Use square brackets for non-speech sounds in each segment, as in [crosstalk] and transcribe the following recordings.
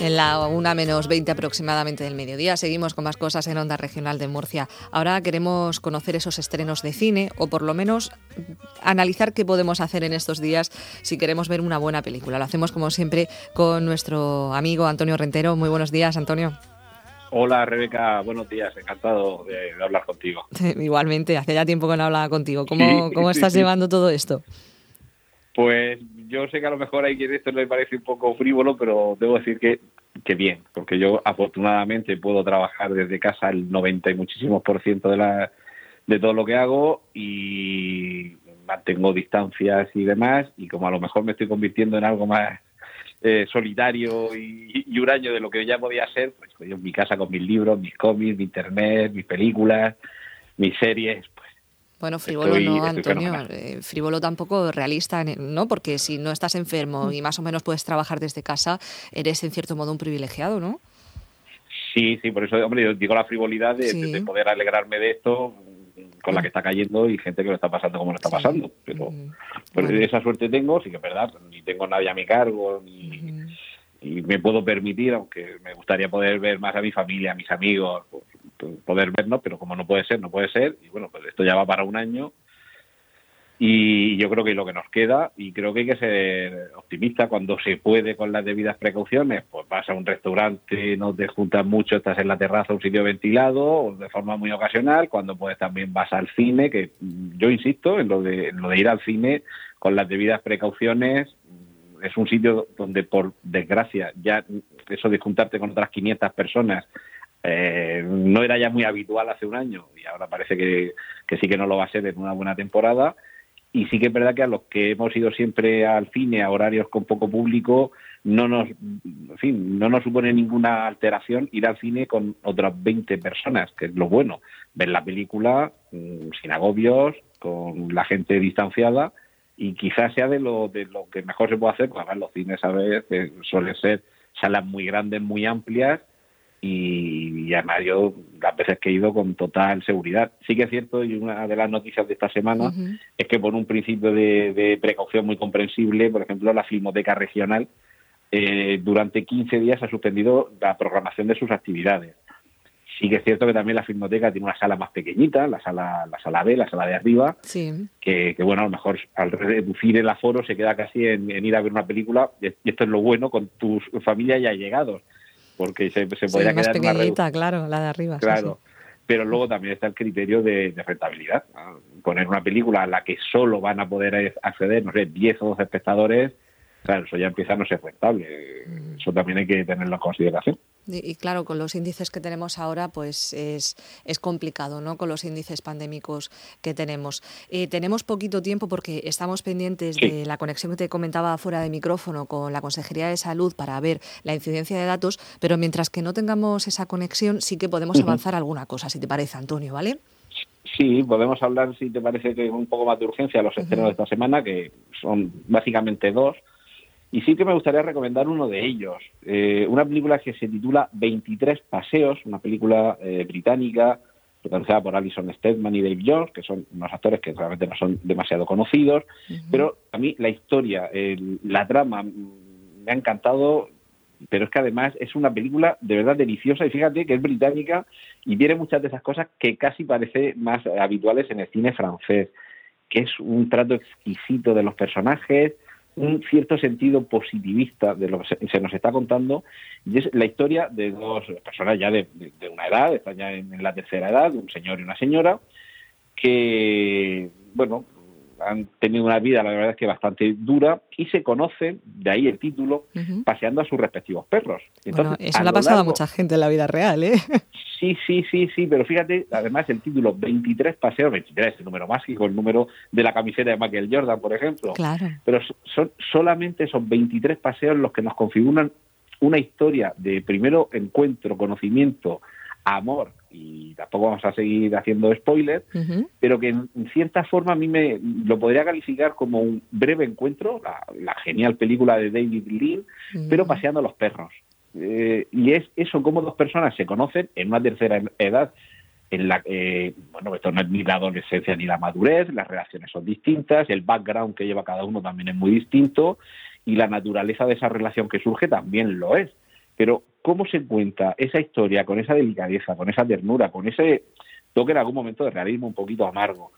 En la una menos 20 aproximadamente del mediodía seguimos con más cosas en Onda Regional de Murcia. Ahora queremos conocer esos estrenos de cine o por lo menos analizar qué podemos hacer en estos días si queremos ver una buena película. Lo hacemos como siempre con nuestro amigo Antonio Rentero. Muy buenos días, Antonio. Hola Rebeca, buenos días, encantado de, hablar contigo. [laughs] Igualmente, hace ya tiempo que no hablaba contigo. ¿Cómo, cómo estás llevando todo esto? Pues yo sé que a lo mejor hay quien esto le parece un poco frívolo, pero debo decir que, que bien, porque yo afortunadamente puedo trabajar desde casa el 90 y muchísimos por ciento de, la, de todo lo que hago y mantengo distancias y demás, y como a lo mejor me estoy convirtiendo en algo más eh, solitario y, y, huraño de lo que ya podía ser, pues yo en mi casa con mis libros, mis cómics, mi internet, mis películas, mis series, bueno, frívolo no, Antonio. Eh, frívolo tampoco realista, ¿no? Porque si no estás enfermo y más o menos puedes trabajar desde casa, eres en cierto modo un privilegiado, ¿no? Sí, sí, por eso, hombre, yo digo la frivolidad de, poder alegrarme de esto con la que está cayendo y gente que lo está pasando como lo está pasando. Pero pues esa suerte tengo, sí que es verdad, ni tengo nadie a mi cargo, ni, y me puedo permitir, aunque me gustaría poder ver más a mi familia, a mis amigos, poder vernos, pero como no puede ser, no puede ser. Y bueno, pues esto ya va para un año. Y yo creo que lo que nos queda, y creo que hay que ser optimista cuando se puede con las debidas precauciones, pues vas a un restaurante, no te juntas mucho, estás en la terraza, un sitio ventilado, de forma muy ocasional, cuando puedes también vas al cine, que yo insisto en lo de, en lo de ir al cine con las debidas precauciones, es un sitio donde por desgracia ya eso de juntarte con otras 500 personas eh, no era ya muy habitual hace un año y ahora parece que, sí que no lo va a ser en una buena temporada. Y sí que es verdad que a los que hemos ido siempre al cine a horarios con poco público, no nos, en fin, no nos supone ninguna alteración ir al cine con otras 20 personas, que es lo bueno. Ver la película mm, sin agobios, con la gente distanciada y quizás sea de lo, de lo que mejor se puede hacer, pues los cines a veces suelen ser salas muy grandes, muy amplias y, además yo las veces que he ido con total seguridad. Sí que es cierto, y una de las noticias de esta semana es que por un principio de, precaución muy comprensible, por ejemplo, la Filmoteca Regional eh, durante 15 días ha suspendido la programación de sus actividades. Sí que es cierto que también la Filmoteca tiene una sala más pequeñita, la sala, la sala B, la sala de arriba, que, bueno, a lo mejor al reducir el aforo se queda casi en, ir a ver una película, y esto es lo bueno con tu familia ya llegados porque se, se podría más quedar pequeñita, claro, la de arriba. Claro. Pero luego también está el criterio de, rentabilidad. Poner una película a la que solo van a poder acceder, no sé, 10 o 12 espectadores, claro, eso ya empieza a no ser rentable. Eso también hay que tenerlo en consideración. Y, claro, con los índices que tenemos ahora, pues es, es complicado, ¿no? Con los índices pandémicos que tenemos. Eh, tenemos poquito tiempo porque estamos pendientes de la conexión que te comentaba fuera de micrófono con la Consejería de Salud para ver la incidencia de datos, pero mientras que no tengamos esa conexión, sí que podemos avanzar alguna cosa, si te parece, Antonio, ¿vale? Sí, podemos hablar, si te parece, que un poco más de urgencia los estrenos de esta semana, que son básicamente dos. Y sí que me gustaría recomendar uno de ellos, eh, una película que se titula 23 Paseos, una película eh, británica protagonizada por Alison Steadman y Dave Jones, que son unos actores que realmente no son demasiado conocidos, pero a mí la historia, la trama me ha encantado, pero es que además es una película de verdad deliciosa. Y fíjate que es británica y tiene muchas de esas cosas que casi parece más habituales en el cine francés, que es un trato exquisito de los personajes, un cierto sentido positivista de lo que se, nos está contando y es la historia de dos personas ya de, una edad, están ya en, la tercera edad, un señor y una señora, que, bueno, han tenido una vida, la verdad es que bastante dura, y se conocen, de ahí el título, paseando a sus respectivos perros. bueno, eso le ha pasado a mucha gente en la vida real, ¿eh? [laughs] Sí, sí, sí, sí, pero fíjate, además el título 23 paseos, 23 el número mágico, el número de la camiseta de Michael Jordan, por ejemplo. Claro. Pero son solamente esos 23 paseos los que nos configuran una historia de primero encuentro, conocimiento, amor, y tampoco vamos a seguir haciendo spoilers, pero que en, cierta forma a mí me lo podría calificar como un breve encuentro, la, genial película de David Lean, pero paseando a los perros. Eh, y es eso, como dos personas se conocen en una tercera edad, en la eh, bueno, esto no es ni la adolescencia ni la madurez, las relaciones son distintas, el background que lleva cada uno también es muy distinto y la naturaleza de esa relación que surge también lo es. Pero cómo se cuenta esa historia con esa delicadeza, con esa ternura, con ese toque en algún momento de realismo un poquito amargo,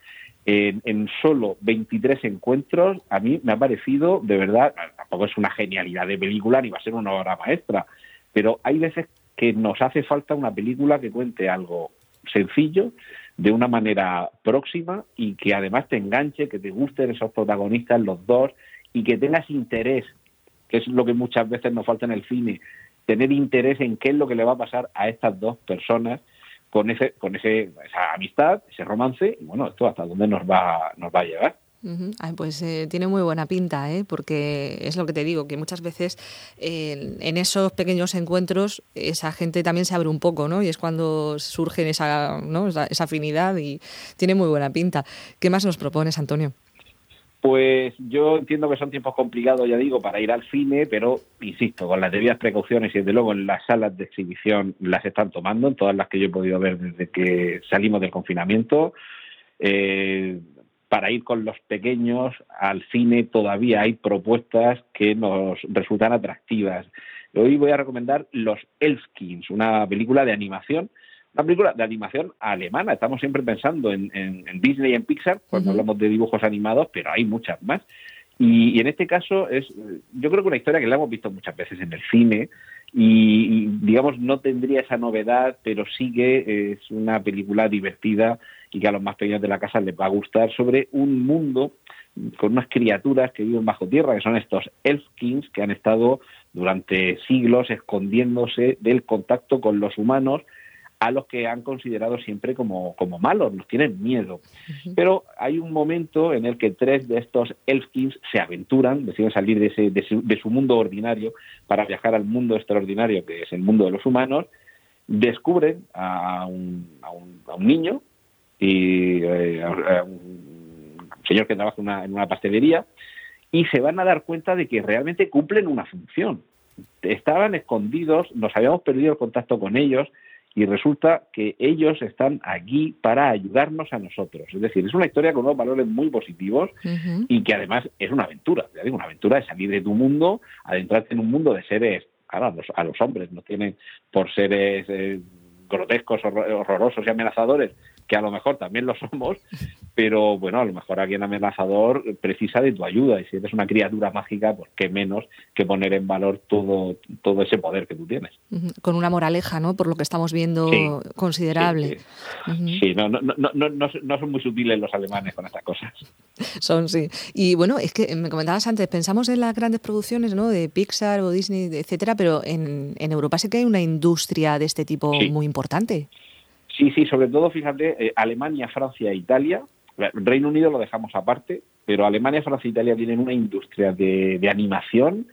en, solo 23 encuentros, a mí me ha parecido, de verdad, tampoco es una genialidad de película ni va a ser una obra maestra, pero hay veces que nos hace falta una película que cuente algo sencillo, de una manera próxima y que además te enganche, que te gusten esos protagonistas los dos y que tengas interés, que es lo que muchas veces nos falta en el cine, tener interés en qué es lo que le va a pasar a estas dos personas con ese con ese esa amistad, ese romance y bueno, esto hasta dónde nos va nos va a llegar. pues eh, tiene muy buena pinta, ¿eh? porque es lo que te digo, que muchas veces en esos pequeños encuentros esa gente también se abre un poco, ¿no? Y es cuando surge esa, esa afinidad y tiene muy buena pinta. ¿Qué más nos propones, Antonio? Pues yo entiendo que son tiempos complicados, ya digo, para ir al cine, pero insisto, con las debidas precauciones y desde luego en las salas de exhibición las están tomando, en todas las que yo he podido ver desde que salimos del confinamiento. Eh, para ir con los pequeños al cine todavía hay propuestas que nos resultan atractivas. Hoy voy a recomendar Los Elfkins, una película de animación una película de animación alemana. Estamos siempre pensando en, Disney y en Pixar cuando hablamos de dibujos animados, pero hay muchas más. Y, en este caso es, yo creo que una historia que la hemos visto muchas veces en el cine y, digamos no tendría esa novedad, pero sí que es una película divertida y que a los más pequeños de la casa les va a gustar sobre un mundo con unas criaturas que viven bajo tierra, que son estos elfkins que han estado durante siglos escondiéndose del contacto con los humanos a los que han considerado siempre como, como malos, nos tienen miedo. Pero hay un momento en el que tres de estos elfkins se aventuran, deciden salir de, ese, de, su, mundo ordinario para viajar al mundo extraordinario, que es el mundo de los humanos, descubren a un, a un, niño y eh, a un señor que trabaja en una pastelería y se van a dar cuenta de que realmente cumplen una función. Estaban escondidos, nos habíamos perdido el contacto con ellos, y resulta que ellos están aquí para ayudarnos a nosotros. Es decir, es una historia con unos valores muy positivos y que además es una aventura. Ya digo, una aventura de salir de tu mundo, adentrarte en un mundo de seres, claro, a los, hombres no tienen por seres eh, grotescos, horrorosos y amenazadores, que a lo mejor también lo somos, pero bueno, a lo mejor alguien amenazador precisa de tu ayuda y si eres una criatura mágica, pues qué menos que poner en valor todo, todo ese poder que tú tienes. Con una moraleja, ¿no? Por lo que estamos viendo, considerable. Sí, no, no, no, no, no, son muy sutiles los alemanes con estas cosas. [laughs] Son, sí. Y bueno, es que me comentabas antes, pensamos en las grandes producciones, ¿no? De Pixar o Disney, etcétera, pero en, en Europa sí que hay una industria de este tipo muy importante. Sí, sí, sobre todo, fíjate, eh, Alemania, Francia e Italia, Reino Unido lo dejamos aparte, pero Alemania, Francia e Italia tienen una industria de, animación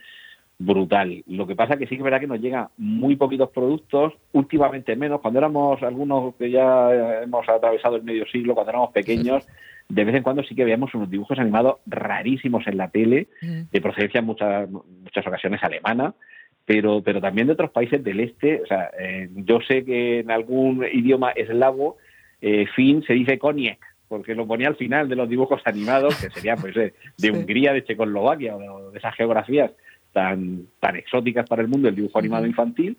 brutal. Lo que pasa es que sí que es verdad que nos llegan muy poquitos productos, últimamente menos. Cuando éramos algunos que ya hemos atravesado el medio siglo, cuando éramos pequeños, de vez en cuando sí que veíamos unos dibujos animados rarísimos en la tele, de procedencia en muchas, muchas ocasiones alemana, pero, pero también de otros países del este. O sea, eh, yo sé que en algún idioma eslavo, eh, fin se dice koniec, porque lo ponía al final de los dibujos animados, que sería pues eh, de [laughs] Hungría, de Checoslovaquia o de, esas geografías tan, tan exóticas para el mundo, el dibujo animado infantil.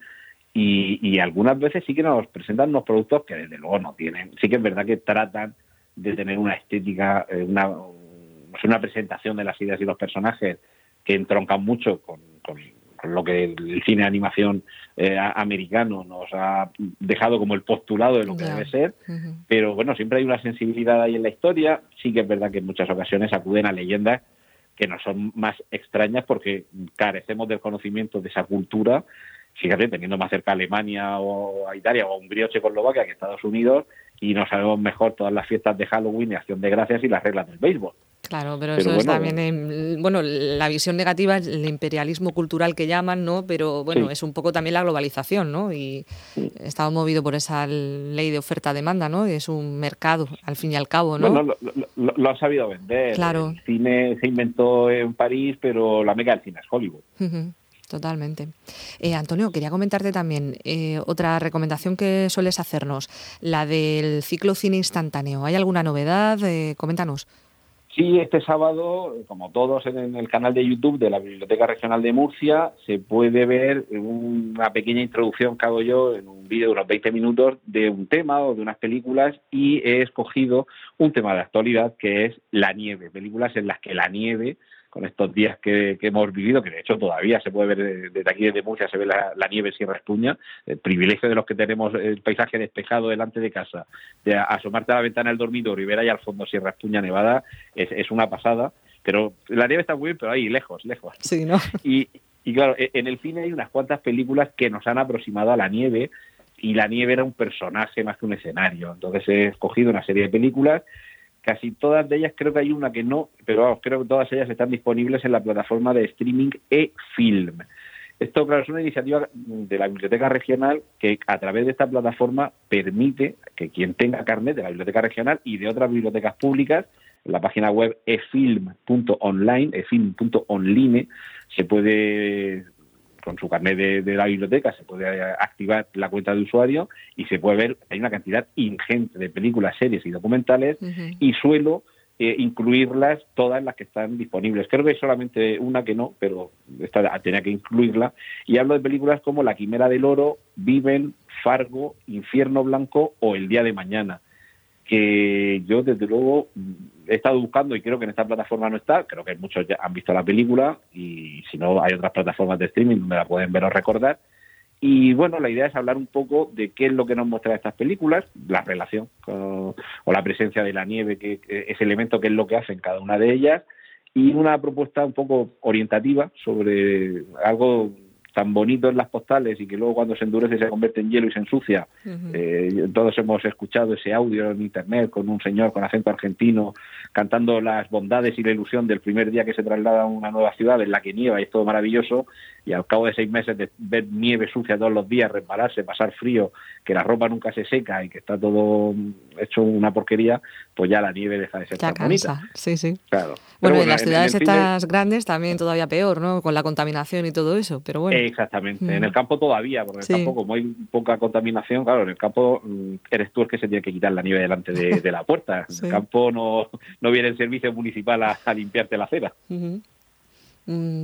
Y, y, algunas veces sí que nos presentan unos productos que desde luego no tienen. Sí que es verdad que tratan de tener una estética, una, una presentación de las ideas y los personajes que entroncan mucho con, con lo que el cine de animación eh, americano nos ha dejado como el postulado de lo que debe ser, pero bueno, siempre hay una sensibilidad ahí en la historia, sí que es verdad que en muchas ocasiones acuden a leyendas que nos son más extrañas porque carecemos del conocimiento de esa cultura, fíjate, teniendo más cerca a Alemania o a Italia o a Hungría o Checoslovaquia que Estados Unidos, y no sabemos mejor todas las fiestas de Halloween y Acción de Gracias y las reglas del béisbol. Claro, pero, eso es también, bueno, la visión negativa es el imperialismo cultural que llaman, ¿no? Pero bueno, es un poco también la globalización, ¿no? Y estamos movido por esa ley de oferta-demanda, ¿no? Es un mercado, al fin y al cabo, ¿no? Bueno, lo, lo, han sabido vender. Claro. El cine se inventó en París, pero la mega del cine es Hollywood. Totalmente. Eh, Antonio, quería comentarte también eh, otra recomendación que sueles hacernos, la del ciclo cine instantáneo. ¿Hay alguna novedad? Eh, coméntanos. Sí, este sábado, como todos en el canal de YouTube de la Biblioteca Regional de Murcia, se puede ver una pequeña introducción que hago yo en un vídeo de unos 20 minutos de un tema o de unas películas y he escogido un tema de actualidad que es la nieve, películas en las que la nieve con estos días que, hemos vivido, que de hecho todavía se puede ver desde aquí desde Murcia, se ve la, nieve en Sierra Espuña, el privilegio de los que tenemos el paisaje despejado delante de casa, de asomarte a la ventana del dormitorio y ver ahí al fondo Sierra Espuña nevada, es, una pasada, pero la nieve está muy bien, pero ahí lejos, lejos. Sí, ¿no? Y, y claro, e, en el cine hay unas cuantas películas que nos han aproximado a la nieve y la nieve era un personaje más que un escenario. Entonces he escogido una serie de películas Casi todas de ellas, creo que hay una que no, pero vamos, creo que todas ellas están disponibles en la plataforma de streaming e-film. Esto, claro, es una iniciativa de la Biblioteca Regional que a través de esta plataforma permite que quien tenga carnet de la Biblioteca Regional y de otras bibliotecas públicas, en la página web efilm.online, efilm.online, se puede con su carnet de, la biblioteca se puede activar la cuenta de usuario y se puede ver, hay una cantidad ingente de películas, series y documentales y suelo eh, incluirlas todas las que están disponibles. Creo que hay solamente una que no, pero esta tenía que incluirla. Y hablo de películas como La Quimera del Oro, Viven, Fargo, Infierno Blanco o El Día de Mañana que yo desde luego he estado buscando y creo que en esta plataforma no está, creo que muchos ya han visto la película y si no hay otras plataformas de streaming donde la pueden ver o recordar. Y bueno, la idea es hablar un poco de qué es lo que nos muestra estas películas, la relación o la presencia de la nieve, que, ese elemento que es lo que hacen cada una de ellas, y una propuesta un poco orientativa sobre algo tan bonito en las postales y que luego cuando se endurece se convierte en hielo y se ensucia. Eh, todos hemos escuchado ese audio en internet con un señor con acento argentino cantando las bondades y la ilusión del primer día que se traslada a una nueva ciudad en la que nieva y es todo maravilloso y al cabo de seis meses de ver nieve sucia todos los días, repararse, pasar frío, que la ropa nunca se seca y que está todo hecho una porquería, pues ya la nieve deja de ser tan bonita. Sí, sí. Claro. Bueno, en las ciudades estas grandes también todavía peor, ¿no? Con la contaminación y todo eso, pero bueno. Exactamente. En el campo todavía, porque en el campo como hay poca contaminación, claro, en el campo mm, eres tú el que se tiene que quitar la nieve delante de, la puerta. En el [laughs] campo no, no viene el servicio municipal a, limpiarte la acera. Mm,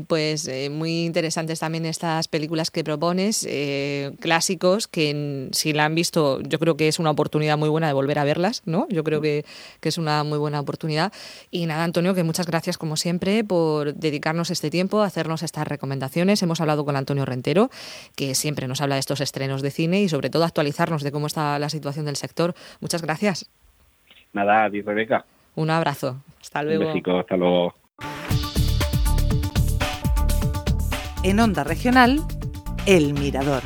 pues eh, muy interesantes también estas películas que propones, eh, clásicos, que si la han visto yo creo que es una oportunidad muy buena de volver a verlas, ¿no? Yo creo que, es una muy buena oportunidad. Y nada, Antonio, que muchas gracias como siempre por dedicarnos este tiempo, hacernos estas recomendaciones. Hemos hablado con Antonio Rentero, que siempre nos habla de estos estrenos de cine y sobre todo actualizarnos de cómo está la situación del sector. Muchas gracias. Nada, a Rebeca. Un abrazo. Hasta luego. Un hasta luego. En Onda Regional, El Mirador.